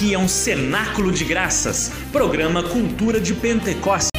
Aqui é um cenáculo de graças, programa Cultura de Pentecostes.